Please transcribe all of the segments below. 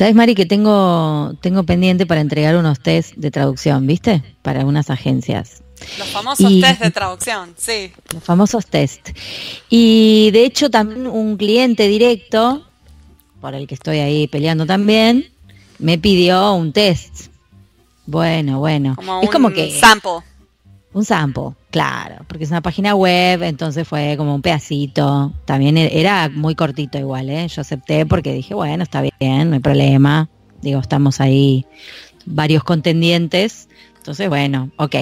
¿Sabes, Mari, que tengo, tengo pendiente para entregar unos test de traducción, ¿viste? Para algunas agencias. Los famosos test de traducción, sí. Los famosos test. Y de hecho también un cliente directo, por el que estoy ahí peleando también, me pidió un test. Bueno, bueno. Como es como que... Sample. Un sample, claro, porque es una página web, entonces fue como un pedacito. También e-, era muy cortito igual, ¿eh? Yo acepté porque dije, bueno, está bien, no hay problema. Digo, estamos ahí varios contendientes. Entonces, bueno, ok.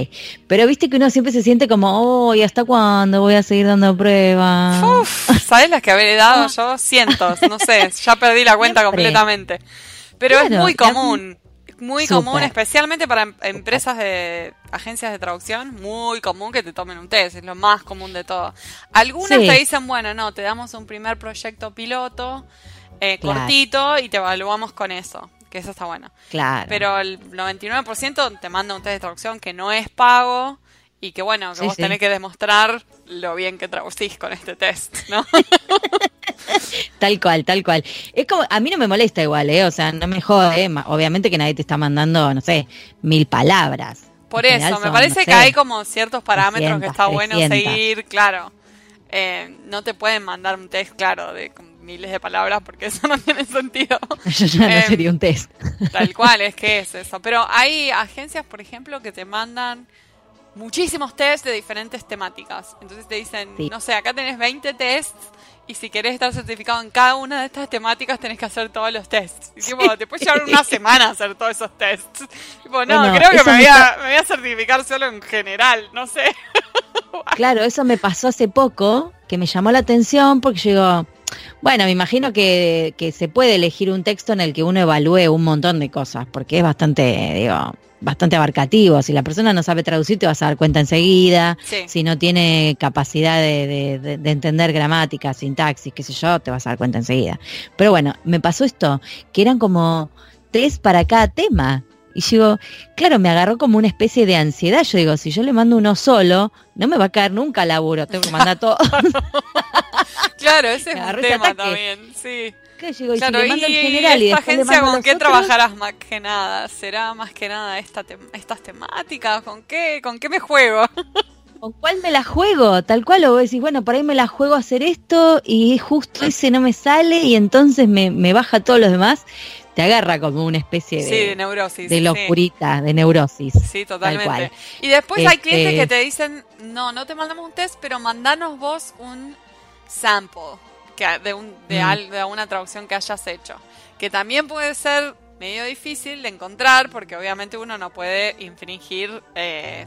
Pero viste que uno siempre se siente como, oh, ¿y hasta cuándo voy a seguir dando pruebas? Uf, ¿Sabes las que habré dado yo? Cientos, no sé, ya perdí la cuenta completamente. Pero es muy común muy común, especialmente para em, empresas de agencias de traducción, muy común que te tomen un test, es lo más común de todo. Algunas te dicen, bueno, no, te damos un primer proyecto piloto, eh, cortito, y te evaluamos con eso, que eso está bueno. Claro. Pero el 99% te manda un test de traducción que no es pago y que bueno, que vos tenés que demostrar lo bien que traducís con este test, ¿no? tal cual, tal cual. Es como, a mí no me molesta igual, ¿eh? O sea, no me jode, obviamente que nadie te está mandando, no sé, mil palabras. Por eso, me parece que hay como ciertos parámetros que está bueno seguir, claro. Eh, no te pueden mandar un test, claro, de miles de palabras porque eso no tiene sentido. Eso ya no em, sería un test. Tal cual, es que es eso. Pero hay agencias, por ejemplo, que te mandan muchísimos tests de diferentes temáticas. Entonces te dicen, no sé, acá tenés 20 tests y si querés estar certificado en cada una de estas temáticas tenés que hacer todos los tests. Y tipo, te puede llevar una semana hacer todos esos tests. Tipo, no, creo que me voy, a, me voy, a, certificar solo en general, no sé. claro, eso me pasó hace poco, que me llamó la atención porque yo digo, bueno, me imagino que, que se puede elegir un texto en el que uno evalúe un montón de cosas, porque es bastante, digo, bastante abarcativo. Si la persona no sabe traducir, te vas a dar cuenta enseguida. Si no tiene capacidad de, de, entender gramática, sintaxis, qué sé yo, te vas a dar cuenta enseguida. Pero bueno, me pasó esto, que eran como tres para cada tema. Y digo, claro, me agarró como una especie de ansiedad. Yo digo, si yo le mando uno solo, no me va a caer nunca laburo, tengo que mandar todo. claro, ese es un tema también, sí claro, y, general esta agencia con qué trabajarás más que nada? ¿Será más que nada esta estas temáticas? ¿Con qué, ¿Con qué me juego? ¿Con cuál me la juego? Tal cual, o decís, bueno, por ahí me la juego a hacer esto y justo ese no me sale y entonces me, me baja todos los demás. Te agarra como una especie de, de neurosis. De locurita, de neurosis. Sí, totalmente. Y después hay clientes que este te dicen, no, no te mandamos un test, pero mandanos vos un sample de, un, mm. de, una traducción que hayas hecho. Que también puede ser medio difícil de encontrar porque obviamente uno no puede infringir eh,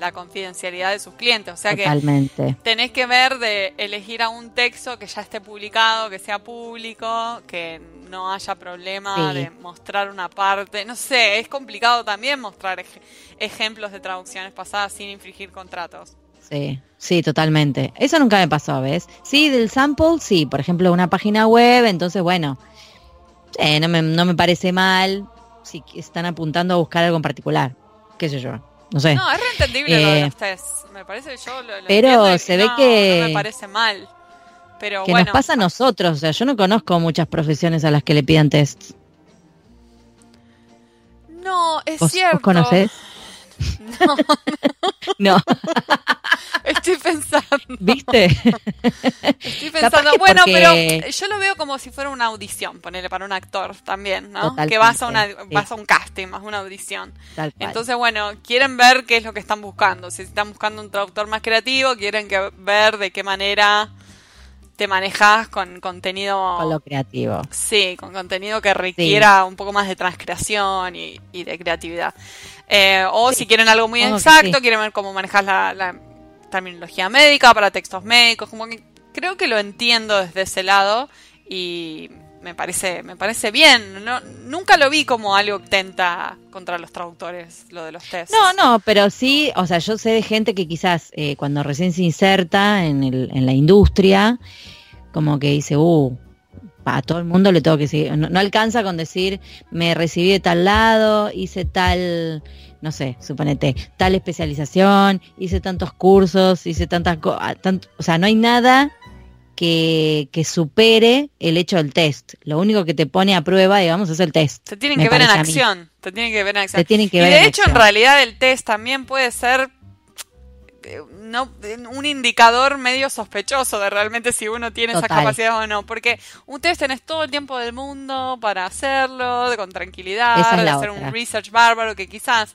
la confidencialidad de sus clientes. O sea que tenés que ver de elegir a un texto que ya esté publicado, que sea público, que no haya problema de mostrar una parte. No sé, es complicado también mostrar ejemplos de traducciones pasadas sin infringir contratos. Sí, sí, totalmente. Eso nunca me pasó, ¿ves? Sí, del sample, sí. Por ejemplo, una página web, entonces, bueno, eh, no, me, no me parece mal si están apuntando a buscar algo en particular. ¿Qué sé yo? No sé. No, es reentendible lo de eh, los tests. Me parece yo lo, Pero se ve que... No me parece mal. Pero que nos pasa a nosotros. O sea, yo no conozco muchas profesiones a las que le pidan tests. No, es cierto. ¿Vos conocés? No. no. Estoy pensando. ¿Viste? Estoy pensando, bueno, pero yo lo veo como si fuera una audición, ponerle para un actor también, ¿no? que vas a, una, vas a un casting, más una audición. Entonces, bueno, quieren ver qué es lo que están buscando. Si están buscando un traductor más creativo, quieren que, ver de qué manera te manejas con contenido... Con lo creativo. Sí, con contenido que requiera un poco más de transcreación y, de creatividad. Eh, o si quieren algo muy exacto, quieren ver cómo manejas la terminología médica, para textos médicos, como que creo que lo entiendo desde ese lado y me parece, me parece bien. No, nunca lo vi como algo que tenta contra los traductores, lo de los tests. No, no, pero sí, o sea, yo sé de gente que quizás eh, cuando recién se inserta en, el, en la industria, como que dice, uh, a todo el mundo le tengo que decir, no, alcanza con decir, me recibí de tal lado, hice tal no sé, suponete, tal especialización, hice tantos cursos, hice tantas cosas, o sea, no hay nada que, que, supere el hecho del test. Lo único que te pone a prueba, digamos, es el test. Te tienen que ver en acción. Te tienen que ver en acción. y de hecho, en realidad, el test también puede ser eh, no, un indicador medio sospechoso de realmente si uno tiene esa capacidad o no. Porque un test tenés todo el tiempo del mundo para hacerlo, con tranquilidad, hacer un research bárbaro que quizás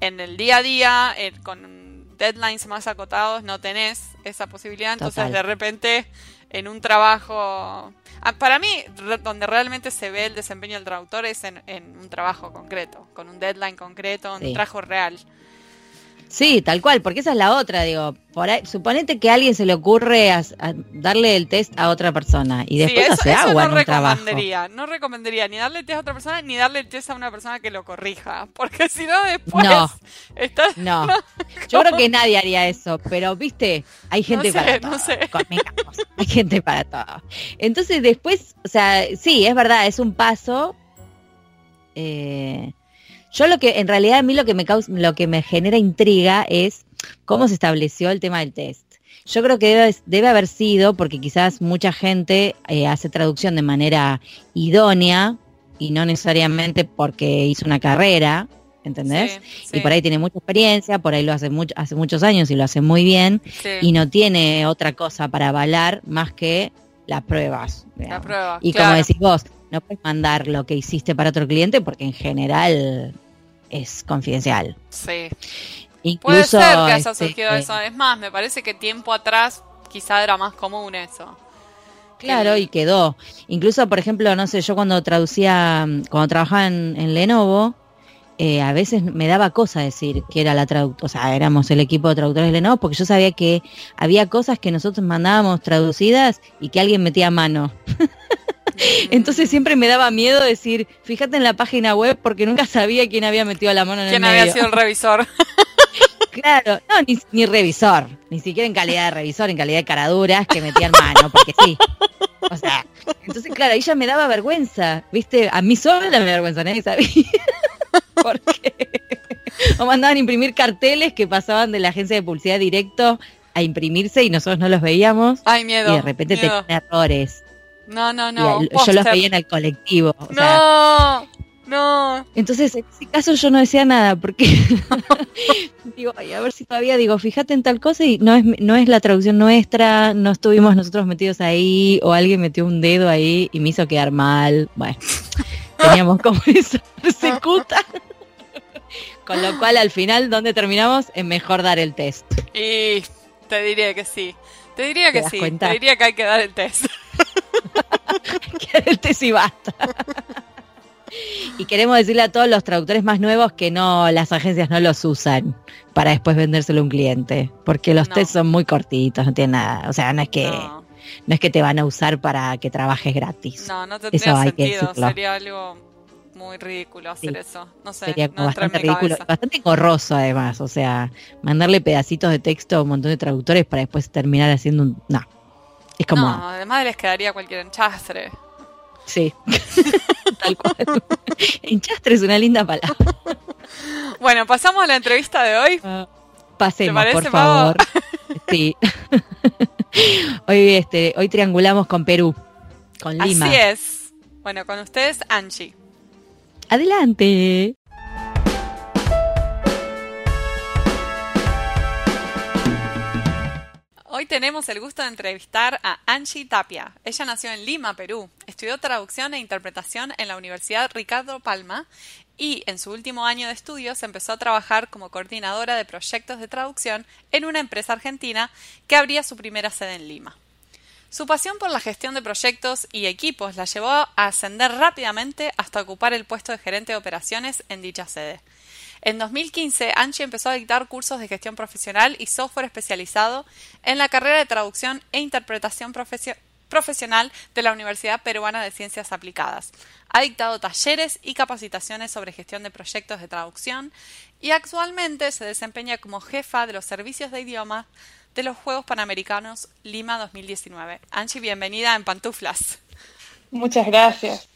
en el día a día, eh, con deadlines más acotados, no tenés esa posibilidad. Entonces, de repente, en un trabajo. Ah, para mí, donde realmente se ve el desempeño del traductor es en, un trabajo concreto, con un deadline concreto, un trabajo real. Sí, tal cual, porque esa es la otra, digo, por suponete que a alguien se le ocurre darle el test a otra persona y después hace agua no en un trabajo. No recomendaría ni darle el test a otra persona ni darle el test a una persona que lo corrija, porque si no después no, no. Yo creo que nadie haría eso, pero viste, hay gente para todo. No sé. Hay gente para todo. Entonces después, o sea, sí, es verdad, es un paso. Eh, yo lo que, en realidad a mí lo que me causa, lo que me genera intriga es cómo se estableció el tema del test. Yo creo que debe, haber sido porque quizás mucha gente eh, hace traducción de manera idónea y no necesariamente porque hizo una carrera, ¿entendés? Y por ahí tiene mucha experiencia, por ahí lo hace mucho, hace muchos años y lo hace muy bien y no tiene otra cosa para avalar más que las pruebas. La y como decís vos, no puedes mandar lo que hiciste para otro cliente porque en general es confidencial. Sí. Puede ser que haya este, surgido eso. Es más, me parece que tiempo atrás quizá era más común eso. Claro, y quedó. Incluso, por ejemplo, no sé, yo cuando traducía, cuando trabajaba en, Lenovo, eh, a veces me daba cosa decir que era la traductora, o sea, éramos el equipo de traductores de Lenovo, porque yo sabía que había cosas que nosotros mandábamos traducidas y que alguien metía mano. Entonces siempre me daba miedo decir, fíjate en la página web porque nunca sabía quién había metido la mano en el medio. ¿Quién había sido el revisor? claro, no, ni, revisor, ni siquiera en calidad de revisor, en calidad de caraduras que metían mano, porque sí. O sea, entonces claro, ya me daba vergüenza, ¿viste? A mí sola me da vergüenza, nadie sabía. porque o mandaban imprimir carteles que pasaban de la agencia de publicidad directo a imprimirse y nosotros no los veíamos. Ay, miedo. Y de repente tenían errores. No, no, no. yo los veía en el colectivo. no, no. Entonces, en ese caso yo no decía nada porque digo, a ver si todavía digo, fíjate en tal cosa y no es, no es la traducción nuestra, no estuvimos nosotros metidos ahí o alguien metió un dedo ahí y me hizo quedar mal. Bueno, teníamos como esa persecuta. Con lo cual, al final, ¿dónde terminamos? En mejor dar el test. Y te diría que sí. Te diría que sí. Te diría que hay que dar el test. que el test y basta. y queremos decirle a todos los traductores más nuevos que no, las agencias no los usan para después vendérselo a un cliente, porque los tests son muy cortitos, no tiene nada, o sea, no es que no. es que te van a usar para que trabajes gratis. No, no tendría eso sentido, sería algo muy ridículo hacer eso. No sé, sería bastante ridículo, bastante engorroso además, o sea, mandarle pedacitos de texto a un montón de traductores para después terminar haciendo un no. Es como. No, además les quedaría cualquier enchastre. Sí, tal cual. enchastre es una linda palabra. Bueno, pasamos a la entrevista de hoy. Uh, pasemos, por favor. sí. hoy, este, hoy triangulamos con Perú, con Lima. Así es. Bueno, con ustedes, Angie. Adelante. Hoy tenemos el gusto de entrevistar a Angie Tapia. Ella nació en Lima, Perú. Estudió traducción e interpretación en la Universidad Ricardo Palma y en su último año de estudios empezó a trabajar como coordinadora de proyectos de traducción en una empresa argentina que abría su primera sede en Lima. Su pasión por la gestión de proyectos y equipos la llevó a ascender rápidamente hasta ocupar el puesto de gerente de operaciones en dicha sede. En 2015, Anchi empezó a dictar cursos de gestión profesional y software especializado en la carrera de traducción e interpretación profesional de la Universidad Peruana de Ciencias Aplicadas. Ha dictado talleres y capacitaciones sobre gestión de proyectos de traducción y actualmente se desempeña como jefa de los servicios de idioma de los Juegos Panamericanos Lima 2019. Anchi, bienvenida en Pantuflas. Muchas gracias.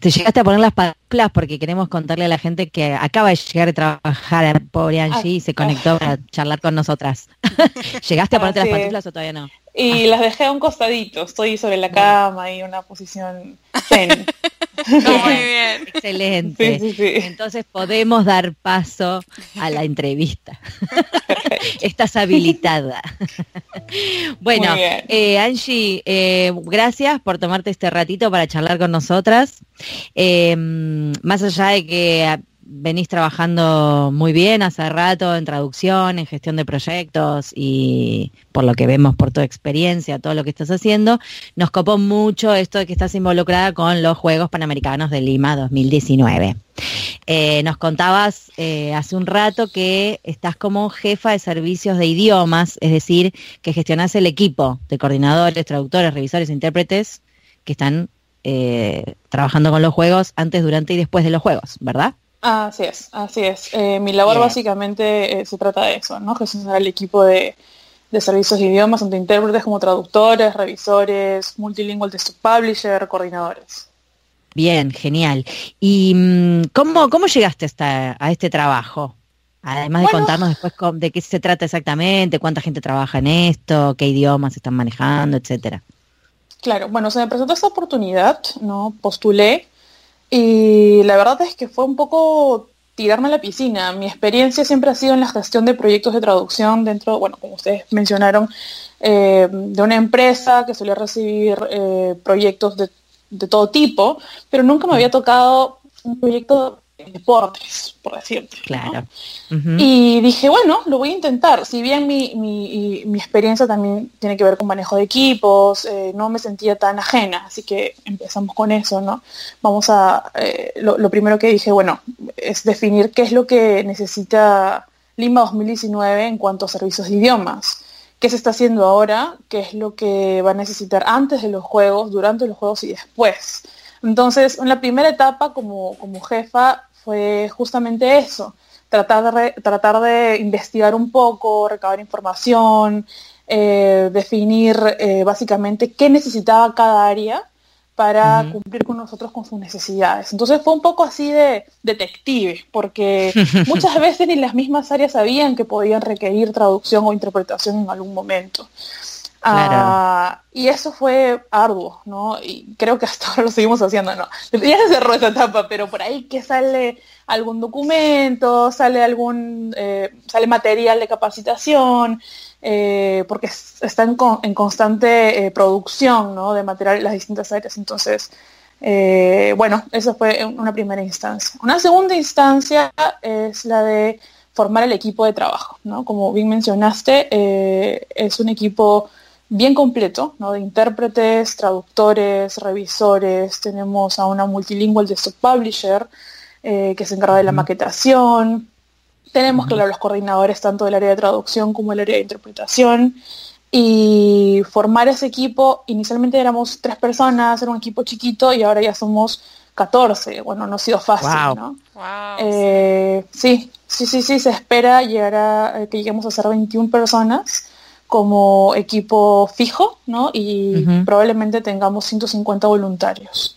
Te llegaste a poner las pantuflas porque queremos contarle a la gente que acaba de llegar a trabajar pobre Angie y se conectó para charlar con nosotras. ¿Llegaste a ponerte las pantuflas o todavía no? Y las dejé a un costadito. Estoy sobre la cama y una posición zen. Muy bien. Excelente. Entonces podemos dar paso a la entrevista. Estás habilitada. bueno, eh, Angie, eh, gracias por tomarte este ratito para charlar con nosotras. Eh, más allá de que venís trabajando muy bien hace rato en traducción, en gestión de proyectos y por lo que vemos por tu experiencia, todo lo que estás haciendo, nos copó mucho esto de que estás involucrada con los Juegos Panamericanos de Lima 2019. Eh, nos contabas eh, hace un rato que estás como jefa de servicios de idiomas, es decir, que gestionás el equipo de coordinadores, traductores, revisores, intérpretes que están eh, trabajando con los juegos antes, durante y después de los juegos, ¿verdad? Así es, así es. Eh, mi labor básicamente eh, se trata de eso, ¿no? Gestionar el equipo de, servicios de idiomas, tanto intérpretes como traductores, revisores, multilingual texto publisher, coordinadores. Bien, genial. ¿Y mm, cómo, cómo llegaste hasta, a este trabajo? Además de contarnos después de qué se trata exactamente, cuánta gente trabaja en esto, qué idiomas están manejando, etcétera. Claro, bueno, se me presentó esta oportunidad, ¿no? Postulé y la verdad es que fue un poco tirarme a la piscina. Mi experiencia siempre ha sido en la gestión de proyectos de traducción dentro, bueno, como ustedes mencionaron, eh, de una empresa que solía recibir eh, proyectos de, de, todo tipo, pero nunca me había tocado un proyecto deportes, por decirte. Claro. Y dije, bueno, lo voy a intentar. Si bien mi, mi, experiencia también tiene que ver con manejo de equipos, eh, no me sentía tan ajena, así que empezamos con eso, ¿no? Vamos a, eh, lo, primero que dije, bueno, es definir qué es lo que necesita Lima 2019 en cuanto a servicios de idiomas. ¿Qué se está haciendo ahora? ¿Qué es lo que va a necesitar antes de los juegos, durante los juegos y después? Entonces, en la primera etapa como, como jefa fue justamente eso, tratar de, tratar de investigar un poco, recabar información, eh, definir eh, básicamente qué necesitaba cada área para cumplir con nosotros con sus necesidades. Entonces fue un poco así de detective, porque muchas veces ni las mismas áreas sabían que podían requerir traducción o interpretación en algún momento. Ah, y eso fue arduo, ¿no? Y creo que hasta ahora lo seguimos haciendo, ¿no? Ya se cerró esa etapa, pero por ahí que sale algún documento, sale algún, eh, sale material de capacitación, eh, porque están en, constante eh, producción, ¿no? De material en las distintas áreas. Entonces, bueno, eso fue una primera instancia. Una segunda instancia es la de formar el equipo de trabajo, ¿no? Como bien mencionaste, es un equipo bien completo, ¿no? de intérpretes, traductores, revisores, tenemos a una multilingual de publisher eh, que se encarga de la maquetación, tenemos, claro, los coordinadores tanto del área de traducción como del área de interpretación, y formar ese equipo, inicialmente éramos tres personas, era un equipo chiquito y ahora ya somos 14, bueno, no ha sido fácil, ¿no? Eh, sí, sí, sí, sí, se espera llegar a que lleguemos a ser 21 personas como equipo fijo, ¿no? Y probablemente tengamos 150 voluntarios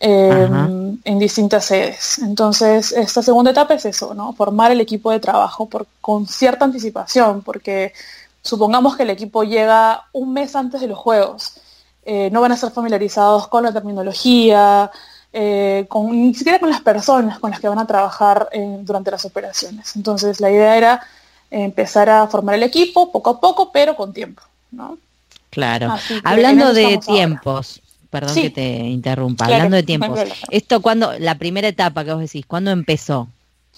em, en distintas sedes. Entonces, esta segunda etapa es eso, ¿no? Formar el equipo de trabajo por, con cierta anticipación, porque supongamos que el equipo llega un mes antes de los juegos. Eh, no van a estar familiarizados con la terminología, eh, con, ni siquiera con las personas con las que van a trabajar durante las operaciones. Entonces, la idea era empezar a formar el equipo poco a poco, pero con tiempo, ¿no? Claro. Hablando de tiempos, perdón que te interrumpa, hablando de tiempos, esto cuando, la primera etapa que vos decís, ¿cuándo empezó?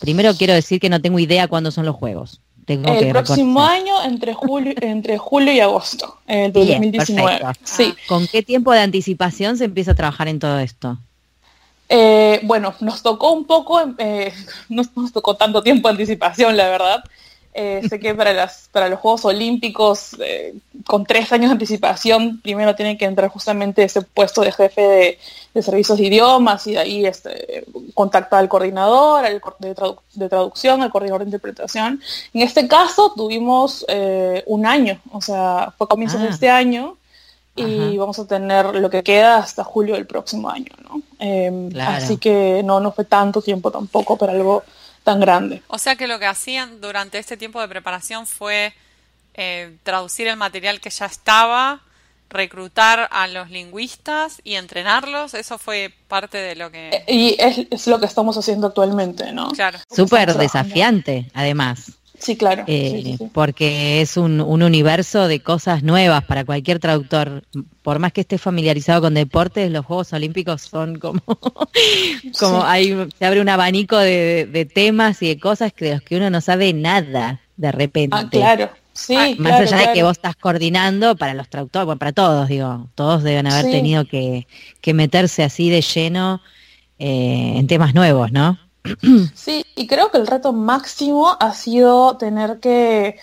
Primero quiero decir que no tengo idea cuándo son los juegos. Tengo el próximo año entre julio, entre julio y agosto el 2019. Sí. ¿Con qué tiempo de anticipación se empieza a trabajar en todo esto? Eh, bueno, nos tocó un poco, eh, no nos tocó tanto tiempo de anticipación, la verdad. Eh, sé que para, las, para los Juegos Olímpicos, eh, con tres años de anticipación, primero tiene que entrar justamente ese puesto de jefe de, servicios de idiomas y de ahí este, contactar al coordinador al de, traducción, al coordinador de interpretación. En este caso tuvimos eh, un año, o sea, fue a comienzos de ah. este año y vamos a tener lo que queda hasta julio del próximo año, ¿no? Em, así que no, no fue tanto tiempo tampoco para algo tan grande. O sea que lo que hacían durante este tiempo de preparación fue eh, traducir el material que ya estaba, reclutar a los lingüistas y entrenarlos, eso fue parte de lo que... Eh, y es, lo que estamos haciendo actualmente, ¿no? Claro. Súper desafiante, además. Sí, claro. Eh, porque es un, universo de cosas nuevas para cualquier traductor. Por más que esté familiarizado con deportes, los Juegos Olímpicos son como, como hay, se abre un abanico de, temas y de cosas que de los que uno no sabe nada de repente. Ah, claro. Sí, ah, más allá de que vos estás coordinando para los traductores, bueno, para todos, digo, todos deben haber tenido que, meterse así de lleno eh, en temas nuevos, ¿no? Sí, y creo que el reto máximo ha sido tener que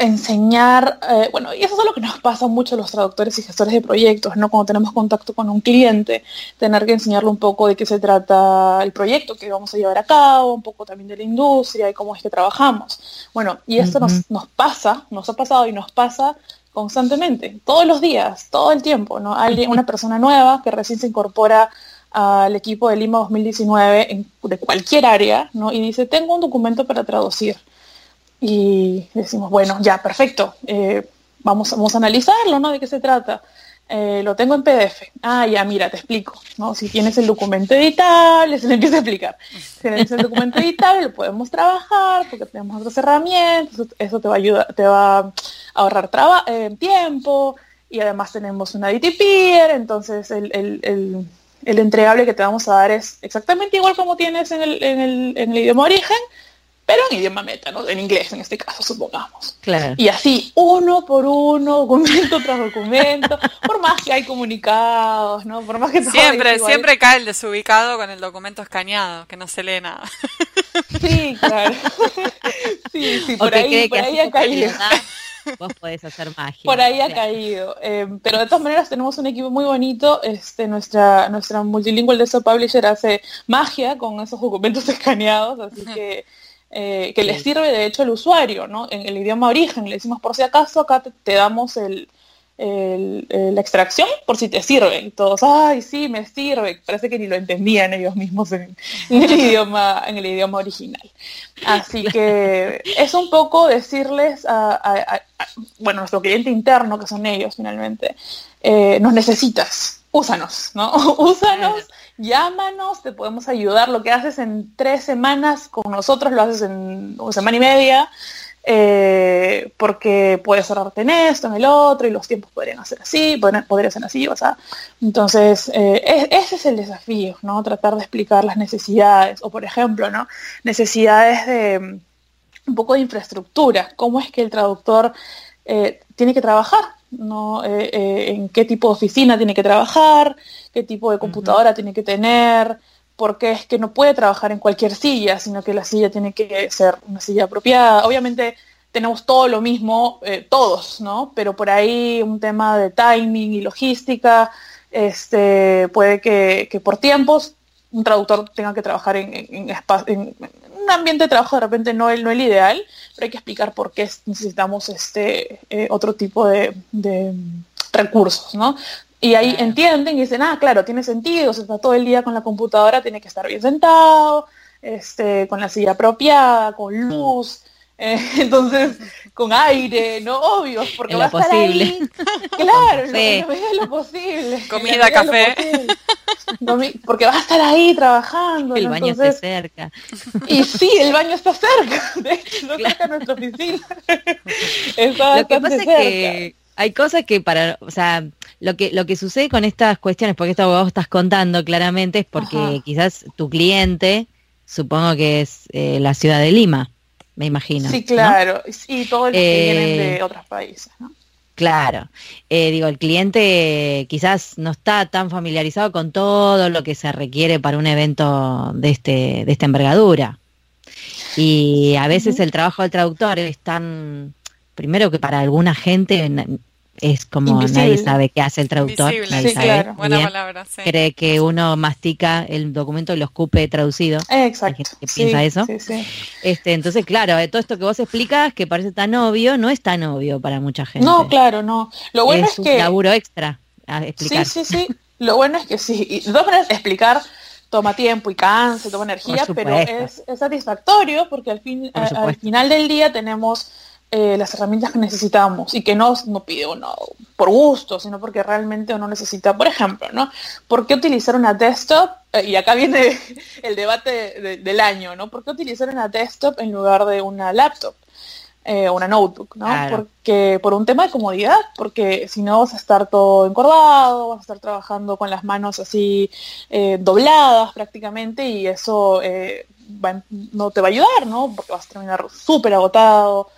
enseñar, eh, bueno, y eso es lo que nos pasa mucho a los traductores y gestores de proyectos, ¿no? Cuando tenemos contacto con un cliente, tener que enseñarle un poco de qué se trata el proyecto que vamos a llevar a cabo, un poco también de la industria y cómo es que trabajamos. Bueno, y esto nos, nos pasa, nos ha pasado y nos pasa constantemente, todos los días, todo el tiempo, ¿no? Alguien, una persona nueva que recién se incorpora al equipo de Lima 2019 de cualquier área, ¿no? Y dice, tengo un documento para traducir. Y decimos, bueno, ya, perfecto, eh, vamos, vamos a analizarlo, ¿no? ¿De qué se trata? Eh, lo tengo en PDF. Ah, ya, mira, te explico, ¿no? Si tienes el documento editable, se le empieza a explicar. Si tienes el documento editable, lo podemos trabajar porque tenemos otras herramientas, eso te va a ayudar, te va a ahorrar eh, tiempo y además tenemos una DTP, entonces el entregable que te vamos a dar es exactamente igual como tienes en el, en el, en el idioma origen, pero en idioma meta, ¿no? En inglés en este caso, supongamos. Claro. Y así, uno por uno, documento tras documento, por más que hay comunicados, ¿no? Por más que Siempre, siempre cae el desubicado con el documento escaneado, que no se lee nada. Sí, claro. Sí, sí, por ahí, por ahí ha caído vos podés hacer magia. Por ahí ha caído. Eh, pero de todas maneras tenemos un equipo muy bonito. Este, nuestra, nuestra multilingual desktop publisher hace magia con esos documentos escaneados, así que eh, que le sirve de hecho al usuario, ¿no? En el idioma origen le decimos por si acaso, acá te damos el, la extracción por si te sirve. Y todos, ay, sí, me sirve. Parece que ni lo entendían ellos mismos en, el, idioma, en el idioma original. Así que es un poco decirles a, bueno, nuestro cliente interno, que son ellos finalmente, eh, nos necesitas, úsanos, ¿no? úsanos, llámanos, te podemos ayudar. Lo que haces en tres semanas con nosotros lo haces en una semana y media. Eh, porque puedes ahorrarte en esto, en el otro, y los tiempos podrían ser así, podrían, ser así, o sea, entonces eh, ese es el desafío, ¿no? Tratar de explicar las necesidades, o por ejemplo, ¿no? Necesidades de un poco de infraestructura, cómo es que el traductor eh, tiene que trabajar, ¿no? en qué tipo de oficina tiene que trabajar, qué tipo de computadora tiene que tener, porque es que no puede trabajar en cualquier silla, sino que la silla tiene que ser una silla apropiada. Obviamente tenemos todo lo mismo, eh, todos, ¿no? Pero por ahí un tema de timing y logística, este, puede que, por tiempos un traductor tenga que trabajar en, en, un ambiente de trabajo de repente no el, no el ideal, pero hay que explicar por qué necesitamos este eh, otro tipo de, de recursos, ¿no? Y ahí entienden y dicen, ah, claro, tiene sentido, se está todo el día con la computadora, tiene que estar bien sentado, este, con la silla apropiada, con luz, eh, entonces con aire, no obvio, porque va a estar ahí. Claro, en lo, lo posible. Comida, café. porque va a estar ahí trabajando. El baño está cerca. Y sí, el baño está cerca, de hecho, no cerca nuestra oficina. está lo que pasa es que hay cosas que para, o sea, lo que, lo que sucede con estas cuestiones, porque esto vos estás contando claramente, es porque quizás tu cliente, supongo que es eh, la ciudad de Lima, me imagino. Sí, claro, y todos los que vienen de eh, otros países, ¿no? Claro, eh, digo, el cliente quizás no está tan familiarizado con todo lo que se requiere para un evento de, este, de esta envergadura. Y a veces el trabajo del traductor es tan, primero que para alguna gente es como nadie sabe qué hace el traductor. Nadie sabe. Buena palabra, Cree que uno mastica el documento y lo escupe traducido. Exacto. que piensa eso. Este, entonces, claro, de todo esto que vos explicas, que parece tan obvio, no es tan obvio para mucha gente. No, claro, no. Lo bueno es, es que. Un laburo extra a explicar. Sí, sí, sí. Lo bueno es que sí. Y de todas maneras, explicar toma tiempo y cansa, toma energía, pero es, satisfactorio porque al, fin, al final del día tenemos eh, las herramientas que necesitamos y que no, no pide uno por gusto, sino porque realmente uno necesita. Por ejemplo, ¿no? ¿Por qué utilizar una desktop? Eh, y acá viene el debate del año, ¿no? ¿Por qué utilizar una desktop en lugar de una laptop? Eh, una notebook, ¿no? Porque por un tema de comodidad, porque si no vas a estar todo encordado, vas a estar trabajando con las manos así dobladas prácticamente y eso no te va a ayudar, ¿no? Porque vas a terminar súper agotado,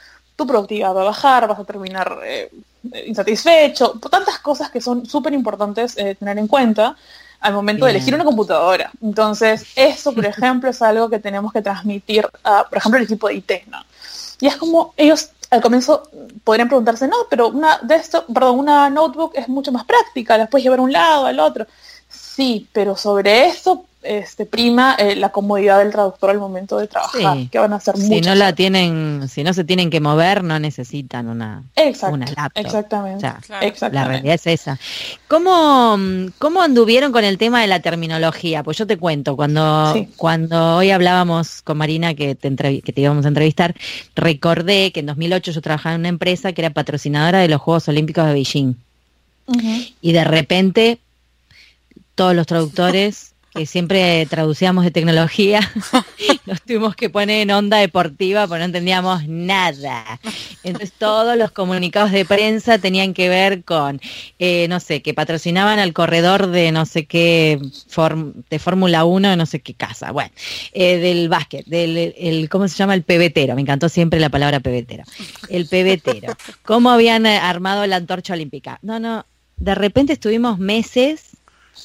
tu productividad va a bajar, vas a terminar eh, insatisfecho, tantas cosas que son súper importantes eh, tener en cuenta al momento de elegir una computadora. Entonces, eso, por ejemplo, es algo que tenemos que transmitir a, por ejemplo, el equipo de IT, ¿no? Y es como ellos al comienzo podrían preguntarse, no, pero una de esto, perdón, una notebook es mucho más práctica, la puedes llevar a un lado, al otro. Sí, pero sobre eso este, prima eh, la comodidad del traductor al momento de trabajar, que van a ser Si no la tienen, si no se tienen que mover, no necesitan una, una laptop. Exactamente, La realidad es esa. ¿Cómo, ¿Cómo anduvieron con el tema de la terminología? Pues yo te cuento, cuando, cuando hoy hablábamos con Marina que te, que te íbamos a entrevistar, recordé que en 2008 yo trabajaba en una empresa que era patrocinadora de los Juegos Olímpicos de Beijing. Y de repente todos los traductores que siempre traducíamos de tecnología, nos tuvimos que poner en onda deportiva porque no entendíamos nada. Entonces todos los comunicados de prensa tenían que ver con, eh, no sé, que patrocinaban al corredor de no sé qué, de Fórmula 1, de no sé qué casa, bueno, eh, del básquet, del, el, ¿cómo se llama? El pebetero, me encantó siempre la palabra pebetero. El pebetero. ¿Cómo habían armado la antorcha olímpica? No, no, de repente estuvimos meses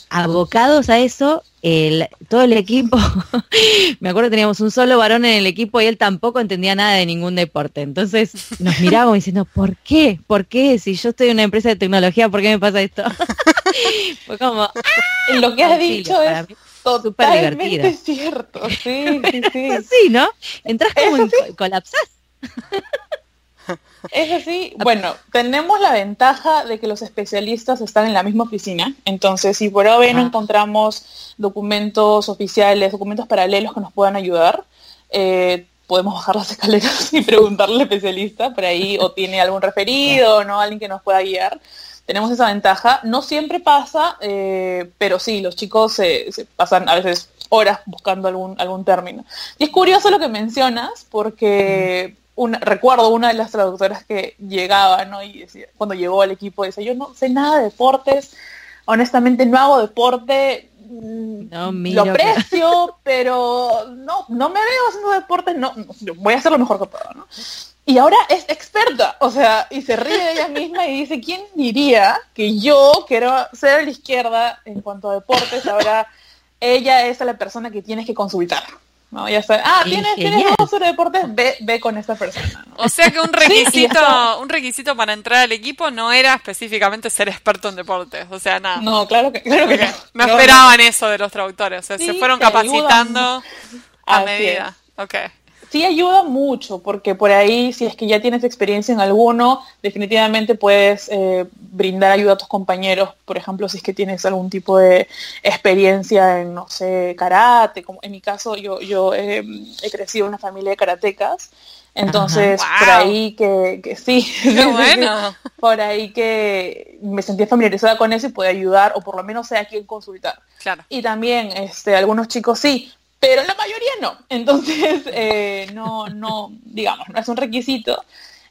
abocados a eso, el, todo el equipo, me acuerdo que teníamos un solo varón en el equipo y él tampoco entendía nada de ningún deporte. Entonces nos mirábamos diciendo, ¿por qué? ¿Por qué? Si yo estoy en una empresa de tecnología, ¿por qué me pasa esto? Fue como, ¡ah! lo que has dicho es totalmente cierto. Sí, sí, sí. sí, ¿no? Entras como en, colapsás. Es así. Bueno, tenemos la ventaja de que los especialistas están en la misma oficina. Entonces, si por hoy no encontramos documentos oficiales, documentos paralelos que nos puedan ayudar, eh, podemos bajar las escaleras y preguntarle al especialista por ahí o tiene algún referido, ¿no? Alguien que nos pueda guiar. Tenemos esa ventaja. No siempre pasa, eh, pero sí, los chicos se, pasan a veces horas buscando algún, algún término. Y es curioso lo que mencionas, porque recuerdo una de las traductoras que llegaba, ¿no? Y decía, cuando llegó al equipo, decía, yo no sé nada de deportes, honestamente no hago deporte, mm, no, lo aprecio, pero no, no me veo haciendo deportes, no, voy a hacer lo mejor que puedo, ¿no? Y ahora es experta, o sea, y se ríe de ella misma y dice, ¿quién diría que yo quiero ser la izquierda en cuanto a deportes? Ahora ella es la persona que tienes que consultar. ¿No? Ya sabes, ah, tienes, tienes de deportes, ve, ve con esta persona. O sea que un requisito, un requisito para entrar al equipo no era específicamente ser experto en deportes, o sea, nada. No, claro que, claro que no. esperaban eso de los traductores, o sea, se fueron capacitando a medida. Okay sí ayuda mucho, porque por ahí, si es que ya tienes experiencia en alguno, definitivamente puedes eh, brindar ayuda a tus compañeros, por ejemplo, si es que tienes algún tipo de experiencia en, no sé, karate, como en mi caso yo, yo he crecido en una familia de karatecas, entonces por ahí que, sí, por ahí que me sentía familiarizada con eso y puede ayudar, o por lo menos sé a quién consultar. Claro. Y también este, algunos chicos sí, pero la mayoría no. Entonces, eh, no, no, digamos, no es un requisito.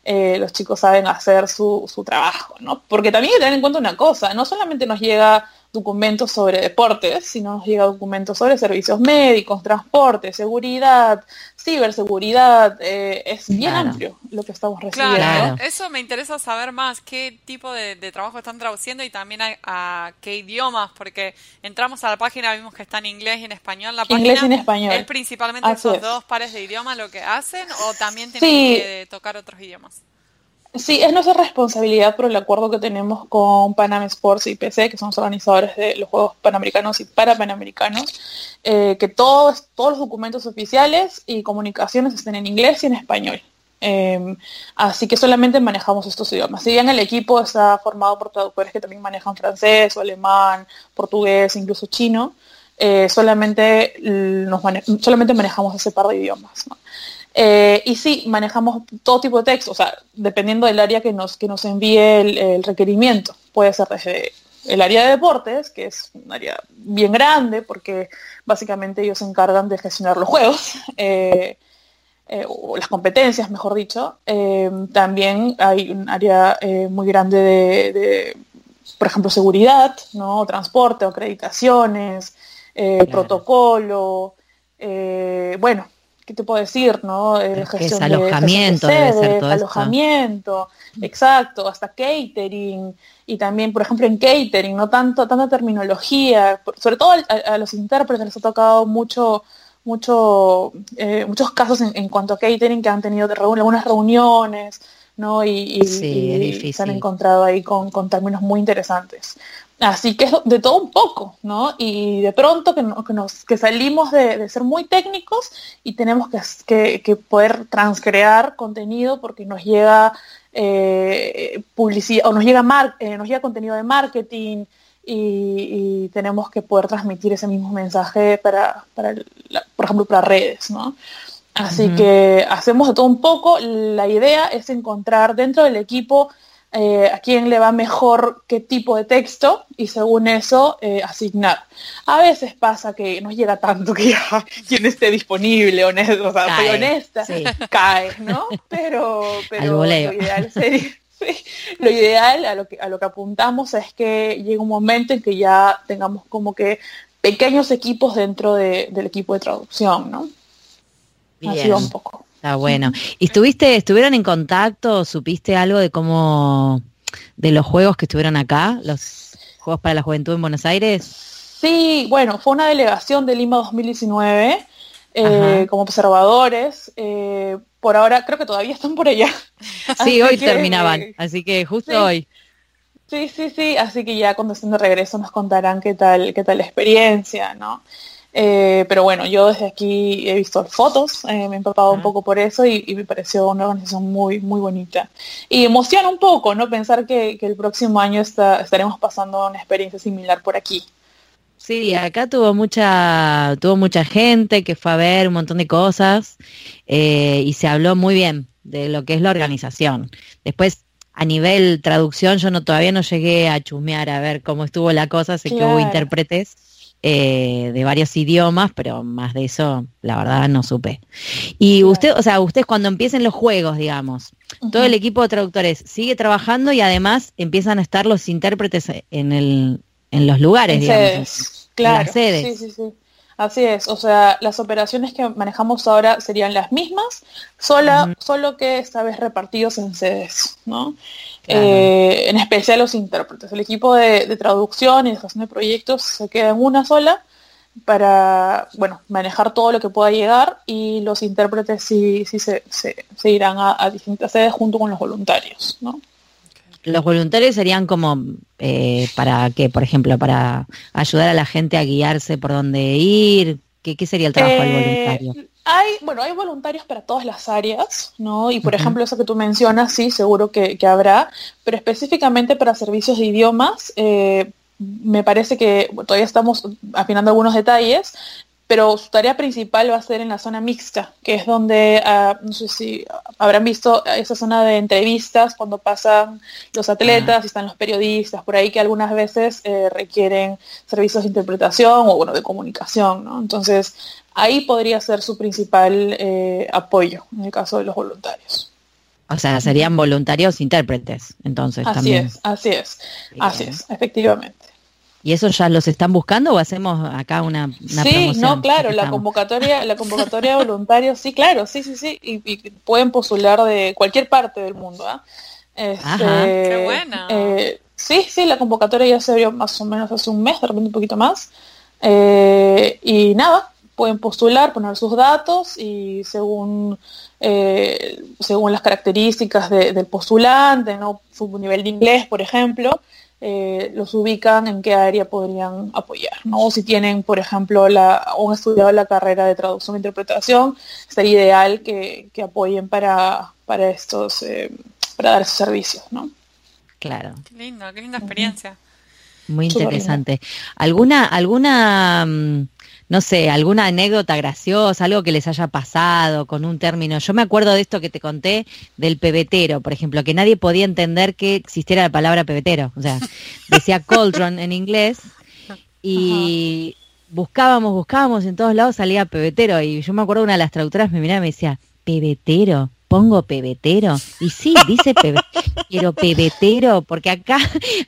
Eh, los chicos saben hacer su, su trabajo, ¿no? Porque también hay que tener en cuenta una cosa, no solamente nos llega documentos sobre deportes, sino nos llega documentos sobre servicios médicos, transporte, seguridad, ciberseguridad, eh, es bien amplio lo que estamos recibiendo. Claro, eso me interesa saber más, qué tipo de, trabajo están traduciendo y también a, qué idiomas, porque entramos a la página, vimos que está en inglés y en español. La página inglés y en español. ¿Es principalmente esos dos pares de idiomas lo que hacen o también tienen que tocar otros idiomas? Sí, es nuestra responsabilidad por el acuerdo que tenemos con Panam Sports y PC, que son los organizadores de los Juegos Panamericanos y Parapanamericanos, eh, que todos, todos los documentos oficiales y comunicaciones estén en inglés y en español. Em, así que solamente manejamos estos idiomas. Si bien el equipo está formado por traductores que también manejan francés o alemán, portugués, incluso chino, eh, solamente, nos solamente manejamos ese par de idiomas. Eh, y sí, manejamos todo tipo de texto, o sea, dependiendo del área que nos, que nos envíe el, requerimiento. Puede ser desde el área de deportes, que es un área bien grande, porque básicamente ellos se encargan de gestionar los juegos, eh, eh, o las competencias, mejor dicho. también hay un área muy grande de, por ejemplo, seguridad, ¿no? transporte, acreditaciones, protocolo, bueno, ¿qué te puedo decir? ¿no? Eh, gestión alojamiento, debe ser todo alojamiento, exacto, hasta catering y también, por ejemplo, en catering, no tanto tanta terminología, sobre todo a, los intérpretes les ha tocado mucho mucho eh, muchos casos en, cuanto a catering que han tenido algunas reuniones ¿no? y, se han encontrado ahí con, con términos muy interesantes. Así que es de todo un poco, ¿no? Y de pronto que, nos, que salimos de, ser muy técnicos y tenemos que, poder transcrear contenido porque nos llega eh, publicidad o nos llega, eh, nos llega contenido de marketing y, tenemos que poder transmitir ese mismo mensaje para, por ejemplo, para redes, ¿no? Así que hacemos de todo un poco. La idea es encontrar dentro del equipo eh, a quién le va mejor qué tipo de texto y según eso eh, asignar. A veces pasa que no llega tanto que ya quien esté disponible, honesto, o sea, cae, honesta, cae, ¿no? Pero, pero lo ideal sería... lo ideal a lo, que, a lo que apuntamos es que llegue un momento en que ya tengamos como que pequeños equipos dentro del equipo de traducción, ¿no? Así va un poco. Está bueno. ¿Y estuviste, estuvieron en contacto? ¿Supiste algo de cómo, de los juegos que estuvieron acá, los Juegos para la Juventud en Buenos Aires? Sí, bueno, fue una delegación de Lima 2019 eh, como observadores. Eh, por ahora creo que todavía están por allá. Sí, hoy terminaban, así que justo hoy. Sí, sí, sí, así que ya cuando estén de regreso nos contarán qué tal, qué tal la experiencia, ¿no? Eh, pero bueno, yo desde aquí he visto fotos, eh, me he empapado un poco por eso y, me pareció una organización muy, muy bonita. Y emociona un poco, ¿no? Pensar que, el próximo año estaremos pasando una experiencia similar por aquí. Sí, acá tuvo mucha, tuvo mucha gente que fue a ver un montón de cosas eh, y se habló muy bien de lo que es la organización. Después, a nivel traducción, yo no todavía no llegué a chusmear a ver cómo estuvo la cosa, sé que hubo intérpretes eh, de varios idiomas, pero más de eso, la verdad, no supe. Y usted, o sea, ustedes cuando empiecen los juegos, digamos, todo el equipo de traductores sigue trabajando y además empiezan a estar los intérpretes en, el, en los lugares, digamos, claro, las sedes. Sí, sí, sí. Así es, o sea, las operaciones que manejamos ahora serían las mismas, sola, solo que esta vez repartidos en sedes, ¿no? Eh, en especial los intérpretes. El equipo de, traducción y de gestión de proyectos se queda en una sola para bueno, manejar todo lo que pueda llegar y los intérpretes sí, sí se, se, irán a, distintas sedes junto con los voluntarios. ¿no? Los voluntarios serían como eh, para que, por ejemplo, para ayudar a la gente a guiarse por dónde ir. ¿Qué, qué sería el trabajo del eh, voluntario? Hay, bueno, hay voluntarios para todas las áreas, ¿no? Y por ejemplo, eso que tú mencionas, sí, seguro que, habrá, pero específicamente para servicios de idiomas, eh, me parece que todavía estamos afinando algunos detalles, pero su tarea principal va a ser en la zona mixta, que es donde, ah, no sé si habrán visto esa zona de entrevistas cuando pasan los atletas y están los periodistas, por ahí que algunas veces eh, requieren servicios de interpretación o bueno, de comunicación, ¿no? Entonces, ahí podría ser su principal eh, apoyo en el caso de los voluntarios. O sea, serían voluntarios intérpretes, entonces así también. Es, así es, así es, efectivamente. ¿Y eso ya los están buscando o hacemos acá una, una Sí, no, claro, la convocatoria, la convocatoria de voluntarios, sí, claro, sí, sí, sí, y, pueden postular de cualquier parte del mundo. ¿ah? Este, Qué buena. Eh, sí, sí, la convocatoria ya se abrió más o menos hace un mes, de repente un poquito más. Eh, y nada, pueden postular, poner sus datos y según, eh, según las características del postulante, ¿no? su nivel de inglés, por ejemplo, eh, los ubican en qué área podrían apoyar. ¿no? O si tienen, por ejemplo, la, o han estudiado la carrera de traducción e interpretación, sería ideal que, apoyen para, para estos, eh, para dar esos servicios. ¿no? Claro. Qué lindo, qué linda experiencia. Muy interesante. ¿Alguna, alguna mm, no sé, alguna anécdota graciosa, algo que les haya pasado con un término. Yo me acuerdo de esto que te conté del pebetero, por ejemplo, que nadie podía entender que existiera la palabra pebetero. O sea, decía cauldron en inglés y buscábamos, buscábamos, en todos lados salía pebetero. Y yo me acuerdo una de las traductoras me miraba y me decía, pebetero pongo pebetero. Y sí, dice pebetero, pebetero, porque acá,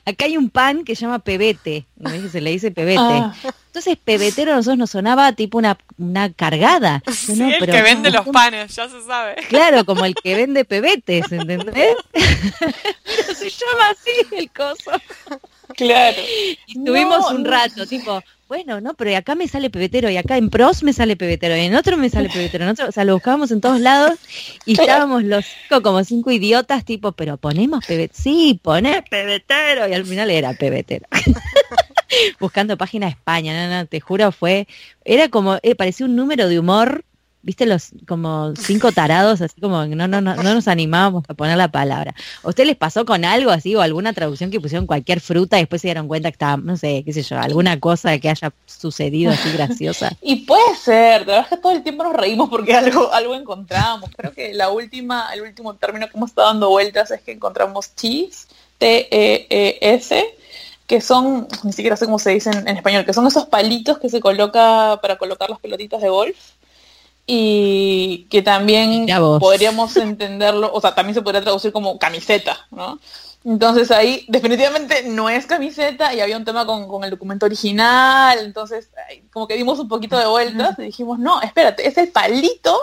acá hay un pan que se llama pebete, se le dice pebete. Ah. Entonces, pebetero a nosotros nos sonaba tipo una, una cargada. Sí, el que vende los panes, ya se sabe. Claro, como el que vende pebetes, ¿entendés? Pero se llama así el coso. Claro. Y tuvimos un rato, tipo, bueno, no, pero acá me sale pebetero y acá en pros me sale pebetero y en otro me sale pebetero. En otro, o sea, lo buscábamos en todos lados y estábamos los cinco como cinco idiotas, tipo, pero ponemos pebetero. Sí, poné pebetero y al final era pebetero. Buscando página de España, no, no, te juro, fue, era como, eh, parecía un número de humor viste los como cinco tarados, así como no, no, no, no nos animábamos a poner la palabra. ¿A usted les pasó con algo así o alguna traducción que pusieron cualquier fruta y después se dieron cuenta que estaba, no sé, qué sé yo, alguna cosa que haya sucedido así graciosa? Y puede ser, de verdad que todo el tiempo nos reímos porque algo, algo encontramos. Creo que la última, el último término que hemos estado dando vueltas es que encontramos cheese, T-E-E-S, que son, ni siquiera sé cómo se dice en, en español, que son esos palitos que se coloca para colocar las pelotitas de golf y que también podríamos entenderlo, o sea, también se podría traducir como camiseta, ¿no? Entonces ahí definitivamente no es camiseta y había un tema con, con el documento original, entonces como que dimos un poquito de vueltas y dijimos, no, espérate, es el palito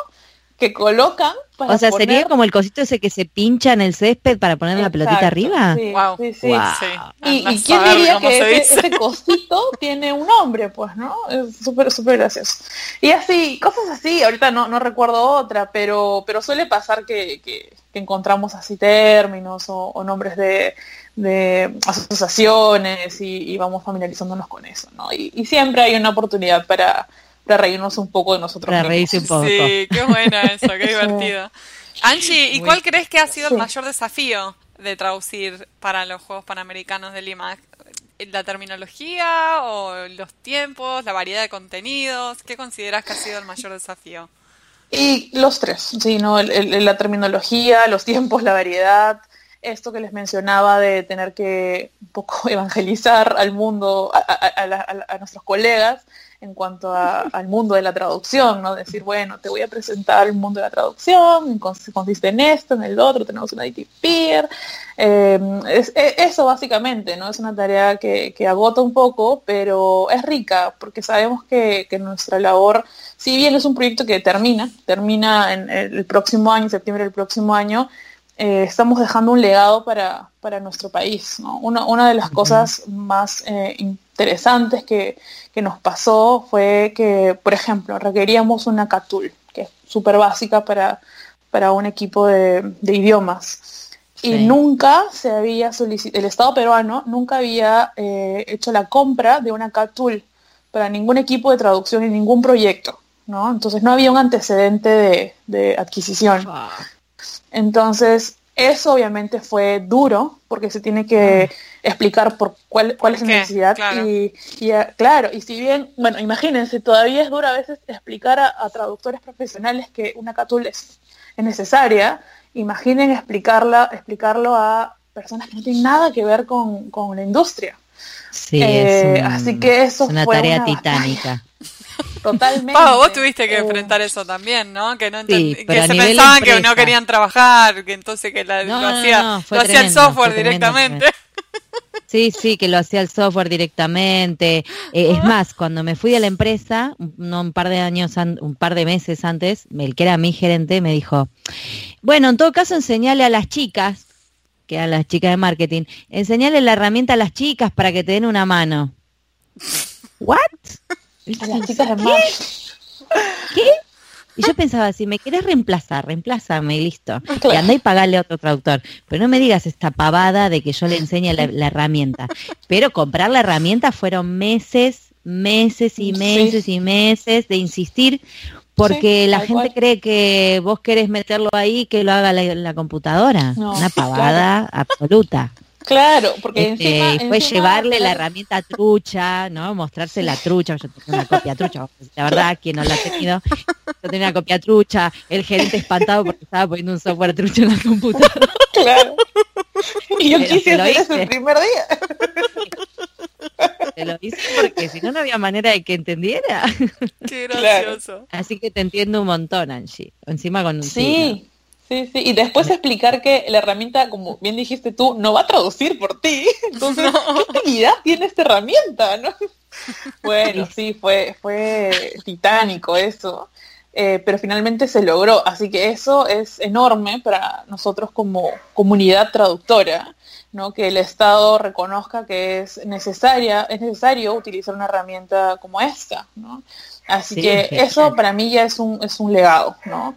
que colocan para O sea, sería como el cosito ese que se pincha en el césped para poner la pelotita arriba. Sí, sí, sí. Y, quién diría que ese, cosito tiene un nombre, pues, ¿no? Es súper, súper gracioso. Y así, cosas así, ahorita no, no recuerdo otra, pero, pero suele pasar que, que, encontramos así términos o, nombres de, de asociaciones y, y, vamos familiarizándonos con eso, ¿no? Y, y siempre hay una oportunidad para para reírnos un poco de nosotros para reírse un poco. Sí, qué buena eso, qué divertido. Angie, ¿y cuál crees que ha sido el mayor desafío de traducir para los Juegos Panamericanos de Lima? ¿La terminología o los tiempos, la variedad de contenidos? ¿Qué consideras que ha sido el mayor desafío? Y los tres, sí, ¿no? la terminología, los tiempos, la variedad, esto que les mencionaba de tener que un poco evangelizar al mundo, a nuestros colegas, en cuanto al mundo de la traducción, ¿no? Decir, bueno, te voy a presentar el mundo de la traducción, consiste en esto, en el otro, tenemos una IT peer. Eh, e, eso básicamente, ¿no? Es una tarea que, agota un poco, pero es rica, porque sabemos que, nuestra labor, si bien es un proyecto que termina, termina en el próximo año, en septiembre del próximo año, eh, estamos dejando un legado para, para nuestro país. ¿no? Una, una, de las cosas más eh, interesantes que, que, nos pasó fue que, por ejemplo, requeríamos una CATUL, que es súper básica para, para un equipo de, de idiomas. Y nunca se había solicitado, el Estado peruano nunca había eh, hecho la compra de una CATUL para ningún equipo de traducción y ningún proyecto. ¿no? Entonces no había un antecedente de, de adquisición. Entonces, eso obviamente fue duro porque se tiene que explicar por cuál, cuál es la necesidad. Y, eh, claro, y si bien, bueno, imagínense, todavía es duro a veces explicar a, traductores profesionales que una catul es, necesaria, imaginen explicarla, explicarlo a personas que no tienen nada que ver con, la industria. Sí, es eh, así que eso una tarea titánica. Totalmente. vos tuviste que enfrentar eso también, ¿no? Que, no que se pensaban que no querían trabajar, que entonces que lo hacía, el software directamente. Sí, sí, que lo hacía el software directamente. Eh, es más, cuando me fui de la empresa, un par de años, un par de meses antes, el que era mi gerente me dijo, bueno, en todo caso enseñale a las chicas, que a las chicas de marketing, enseñale la herramienta a las chicas para que te den una mano. ¿What? ¿Qué? Y yo pensaba, si me querés reemplazar, reemplázame y listo. Y anda y pagale a otro traductor. Pero no me digas esta pavada de que yo le enseñe la, herramienta. Pero comprar la herramienta fueron meses, meses y meses y meses de insistir porque la gente cree que vos querés meterlo ahí que lo haga la, computadora. Una pavada absoluta. Claro, porque este, fue llevarle la herramienta trucha, ¿no? Mostrarse la trucha, yo tenía una copia trucha, la verdad, quien no la ha tenido, yo tenía una copia trucha, el gerente espantado porque estaba poniendo un software trucha en la computadora. Claro. Y yo quise hacer eso el primer día. Te lo hice porque si no, no había manera de que entendiera. Qué gracioso. Así que te entiendo un montón, Angie. Encima con un Sí. Sí, sí, y después explicar que la herramienta, como bien dijiste tú, no va a traducir por ti. Entonces, ¿qué utilidad tiene esta herramienta? ¿no? Bueno, sí, fue, fue titánico eso, eh, pero finalmente se logró. Así que eso es enorme para nosotros como comunidad traductora, ¿no? que el Estado reconozca que es necesaria, es necesario utilizar una herramienta como esta. ¿no? Así que eso para mí ya es un, es un legado, ¿no?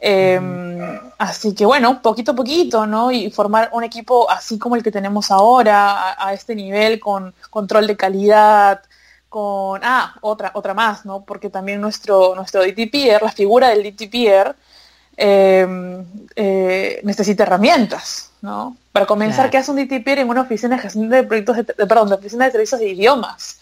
Em, así que bueno, poquito a poquito, ¿no? Y formar un equipo así como el que tenemos ahora, a, este nivel, con control de calidad, con... Ah, otra, otra más, ¿no? Porque también nuestro, nuestro DTPR, la figura del DTPR, em, eh, necesita herramientas, ¿no? Para comenzar, ¿qué hace un DTPR en una oficina de gestión de proyectos, de, perdón, de oficina de servicios de idiomas?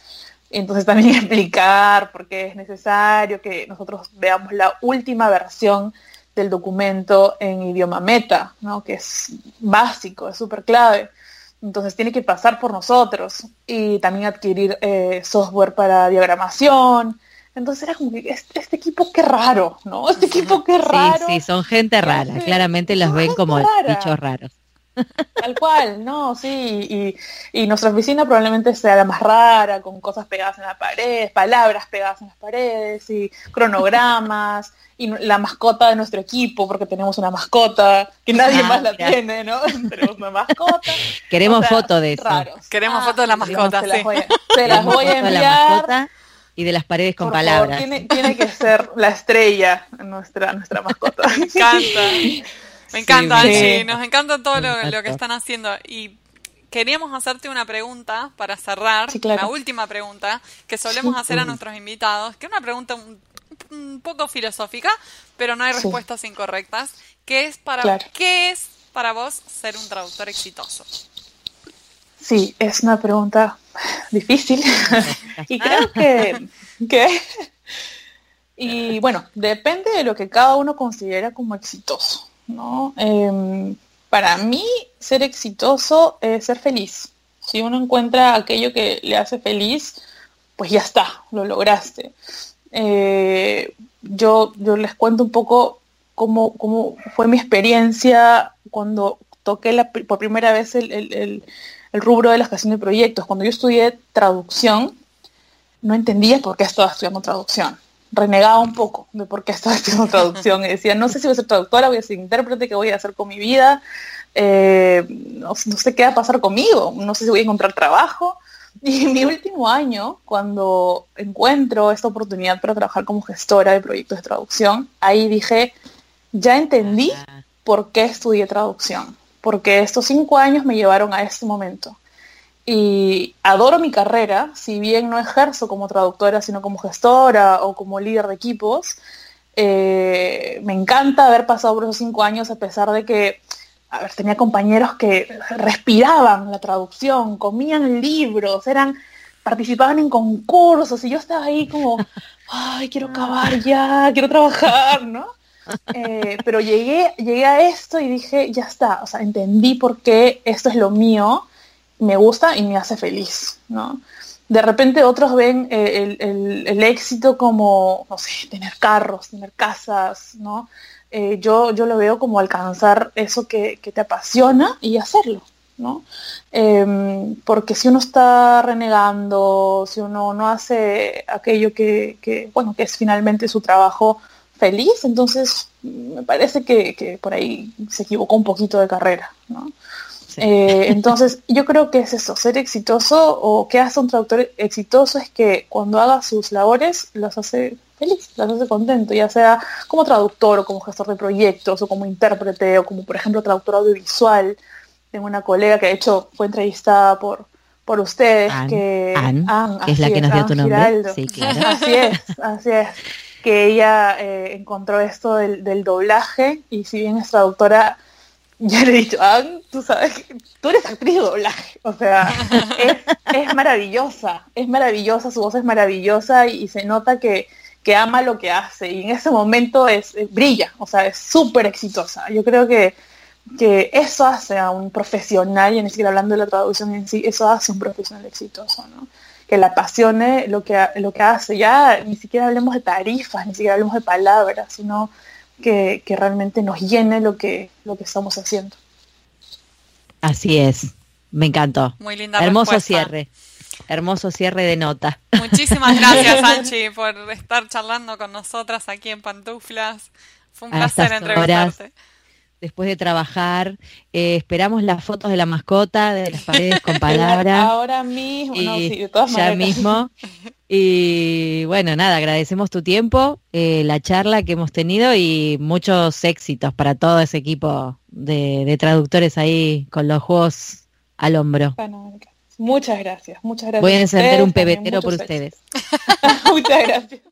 Entonces también explicar por qué es necesario que nosotros veamos la última versión del documento en idioma meta, ¿no? que es básico, es súper clave. Entonces tiene que pasar por nosotros y también adquirir eh, software para diagramación. Entonces era como que este, este, equipo qué raro, ¿no? Este equipo qué raro. Sí, sí, son gente rara. Claramente los ven como bichos raros. Tal cual, no, sí, y, nuestra oficina probablemente sea la más rara, con cosas pegadas en la pared, palabras pegadas en las paredes, y cronogramas, y la mascota de nuestro equipo, porque tenemos una mascota, que nadie ah, más la tiene, ¿no? tenemos una mascota. Queremos foto de eso. Queremos ah, foto de la mascota, se las voy a, se las voy a enviar. y de las paredes con palabras. tiene, tiene, que ser la estrella nuestra, nuestra mascota. Me encanta. Angie. Nos encanta todo lo, que están haciendo. Y queríamos hacerte una pregunta para cerrar, la última pregunta que solemos hacer a nuestros invitados, que es una pregunta un, poco filosófica, pero no hay respuestas incorrectas. ¿Qué es para qué es para vos ser un traductor exitoso? Sí, es una pregunta difícil y creo que, que y bueno, depende de lo que cada uno considera como exitoso. Em, para mí, ser exitoso es ser feliz. Si uno encuentra aquello que le hace feliz, pues ya está, lo lograste. Eh, yo, yo les cuento un poco cómo, cómo fue mi experiencia cuando toqué por primera vez el, el, rubro de la gestión de proyectos. Cuando yo estudié traducción, no entendía por qué estaba estudiando traducción renegaba un poco de por qué estaba haciendo traducción. Y decía, no sé si voy a ser traductora, voy a ser intérprete, qué voy a hacer con mi vida, eh, no, sé qué va a pasar conmigo, no sé si voy a encontrar trabajo. Y en mi último año, cuando encuentro esta oportunidad para trabajar como gestora de proyectos de traducción, ahí dije, ya entendí por qué estudié traducción, porque estos cinco años me llevaron a este momento y adoro mi carrera, si bien no ejerzo como traductora, sino como gestora o como líder de equipos. Eh, me encanta haber pasado por esos cinco años a pesar de que a ver, tenía compañeros que respiraban la traducción, comían libros, eran, participaban en concursos y yo estaba ahí como, ay, quiero acabar ya, quiero trabajar, ¿no? Eh, pero llegué, llegué a esto y dije, ya está, o sea, entendí por qué esto es lo mío me gusta y me hace feliz, ¿no? De repente otros ven eh, el, éxito como, no sé, tener carros, tener casas, ¿no? Eh, yo, yo lo veo como alcanzar eso que, te apasiona y hacerlo, ¿no? Em, porque si uno está renegando, si uno no hace aquello que, bueno, que es finalmente su trabajo feliz, entonces me parece que, que por ahí se equivocó un poquito de carrera, ¿no? Eh, entonces, yo creo que es eso, ser exitoso o que hace un traductor exitoso es que cuando haga sus labores los hace feliz, los hace contento, ya sea como traductor o como gestor de proyectos o como intérprete o como por ejemplo traductor audiovisual. Tengo una colega que de hecho fue entrevistada por, por ustedes, que, es la que nos dio tu nombre. Sí, Así es, así es que ella eh, encontró esto del, del doblaje y si bien es traductora ya le he dicho, ah, tú sabes, tú eres actriz de doblaje, o sea, es, maravillosa, es maravillosa, su voz es maravillosa y, se nota que, que, ama lo que hace y en ese momento es, brilla, o sea, es súper exitosa. Yo creo que, que eso hace a un profesional, y ni siquiera hablando de la traducción en sí, eso hace a un profesional exitoso, ¿no? que la apasione lo que, lo que hace. Ya ni siquiera hablemos de tarifas, ni siquiera hablemos de palabras, sino que, realmente nos llene lo que, lo que estamos haciendo. Así es, me encantó. Muy linda. Hermoso cierre. Hermoso cierre de nota. Muchísimas gracias, Anchi, por estar charlando con nosotras aquí en Pantuflas. Fue un placer entrevistarte después de trabajar. Eh, esperamos las fotos de la mascota, de las paredes con palabras. Ahora mismo, no, sí, de todas ya mismo. Y bueno, nada, agradecemos tu tiempo, eh, la charla que hemos tenido y muchos éxitos para todo ese equipo de, traductores ahí con los juegos al hombro. muchas gracias, muchas gracias. Voy a encender un pebetero por ustedes. muchas gracias.